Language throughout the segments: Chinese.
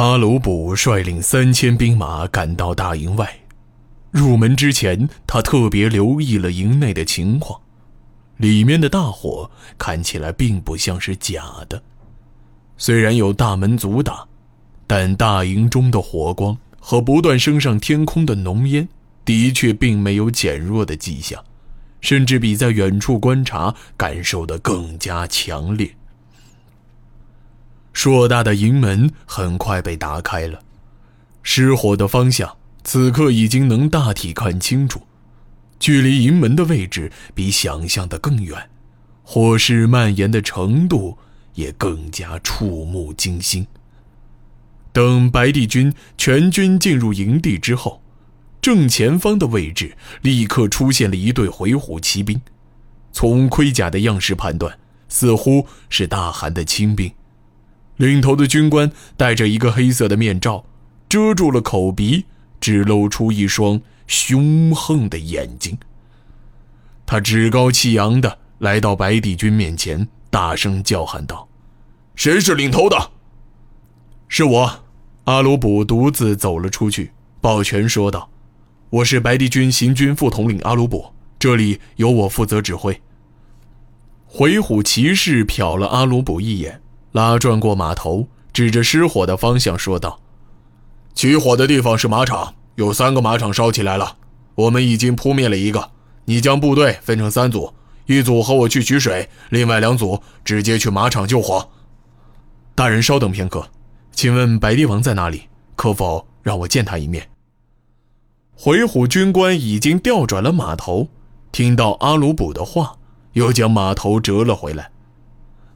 阿鲁卜率领三千兵马赶到大营外。入门之前，他特别留意了营内的情况，里面的大火看起来并不像是假的。虽然有大门阻挡，但大营中的火光和不断升上天空的浓烟，的确并没有减弱的迹象，甚至比在远处观察感受的更加强烈。硕大的营门很快被打开了，失火的方向。此刻已经能大体看清楚，距离营门的位置比想象的更远，火势蔓延的程度也更加触目惊心。等白帝军全军进入营地之后，正前方的位置立刻出现了一队回鹘骑兵，从盔甲的样式判断，似乎是大汗的亲兵。领头的军官戴着一个黑色的面罩，遮住了口鼻。只露出一双凶横的眼睛。他趾高气扬地来到白帝军面前，大声叫喊道：“谁是领头的？”“是我。”阿鲁卜独自走了出去，抱拳说道：“我是白帝军行军副统领阿鲁卜，这里由我负责指挥。”回虎骑士瞟了阿鲁卜一眼，拉转过马头，指着失火的方向说道。起火的地方是马场，有三个马场烧起来了。我们已经扑灭了一个。你将部队分成三组，一组和我去取水，另外两组直接去马场救火。大人稍等片刻，请问白帝王在哪里？可否让我见他一面？回虎军官已经调转了马头，听到阿鲁卜的话，又将马头折了回来。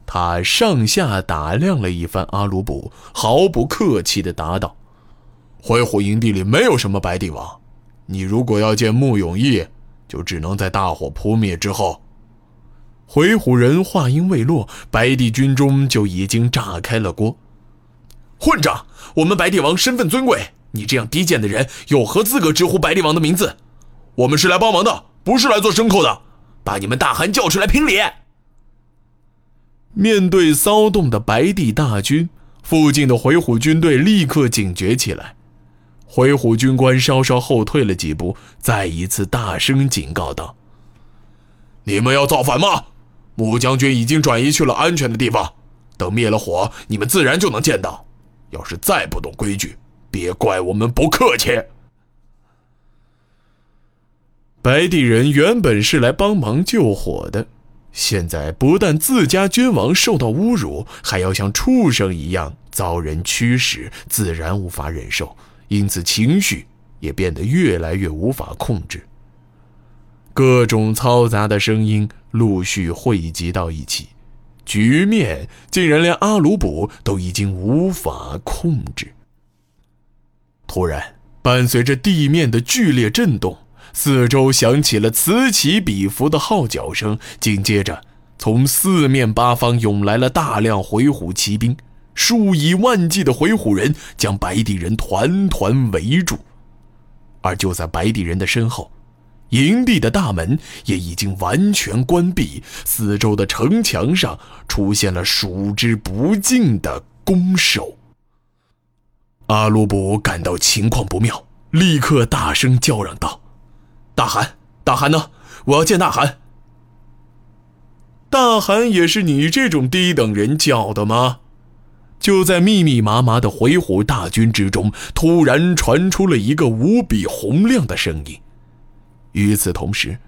他上下打量了一番阿鲁卜，毫不客气地答道。回虎营地里没有什么白帝王，你如果要见穆永义，就只能在大火扑灭之后。回虎人话音未落，白帝军中就已经炸开了锅。混账！我们白帝王身份尊贵，你这样低贱的人有何资格直呼白帝王的名字？我们是来帮忙的，不是来做牲口的。把你们大汗叫出来评理！面对骚动的白帝大军，附近的回虎军队立刻警觉起来。回虎军官稍稍后退了几步，再一次大声警告道：“你们要造反吗？穆将军已经转移去了安全的地方，等灭了火，你们自然就能见到。要是再不懂规矩，别怪我们不客气。”白帝人原本是来帮忙救火的，现在不但自家君王受到侮辱，还要像畜生一样遭人驱使，自然无法忍受。因此，情绪也变得越来越无法控制。各种嘈杂的声音陆续汇集到一起，局面竟然连阿鲁卜都已经无法控制。突然，伴随着地面的剧烈震动，四周响起了此起彼伏的号角声。紧接着，从四面八方涌来了大量回鹘骑兵。数以万计的回鹘人将白帝人团团围住，而就在白帝人的身后，营地的大门也已经完全关闭，四周的城墙上出现了数之不尽的弓手。阿鲁卜感到情况不妙，立刻大声叫嚷道：“大汗，大汗呢？我要见大汗！大汗也是你这种低等人叫的吗？”就在密密麻麻的回鹘大军之中，突然传出了一个无比洪亮的声音。与此同时，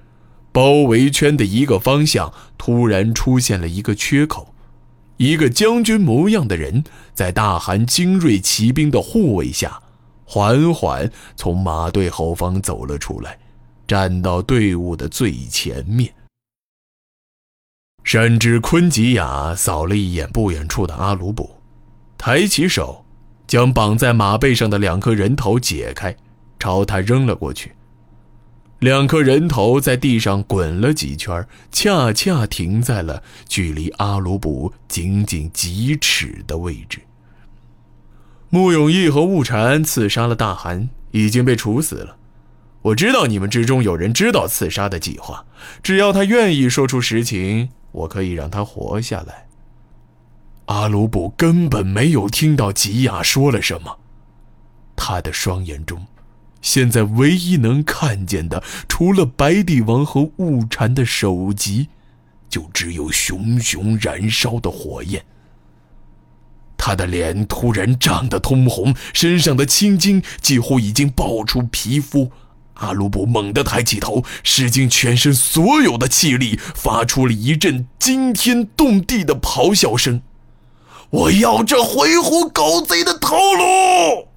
包围圈的一个方向突然出现了一个缺口，一个将军模样的人在大汗精锐骑兵的护卫下，缓缓从马队后方走了出来，站到队伍的最前面。山之昆吉亚扫了一眼不远处的阿鲁卜。抬起手，将绑在马背上的两颗人头解开，朝他扔了过去。两颗人头在地上滚了几圈，恰恰停在了距离阿鲁卜仅仅几尺的位置。穆永义和雾禅刺杀了大汗，已经被处死了。我知道你们之中有人知道刺杀的计划，只要他愿意说出实情，我可以让他活下来。阿鲁卜根本没有听到吉亚说了什么，他的双眼中，现在唯一能看见的，除了白帝王和雾禅的首级，就只有熊熊燃烧的火焰。他的脸突然涨得通红，身上的青筋几乎已经爆出皮肤。阿鲁布猛地抬起头，使尽全身所有的气力，发出了一阵惊天动地的咆哮声：“我要这回鹘狗贼的头颅！”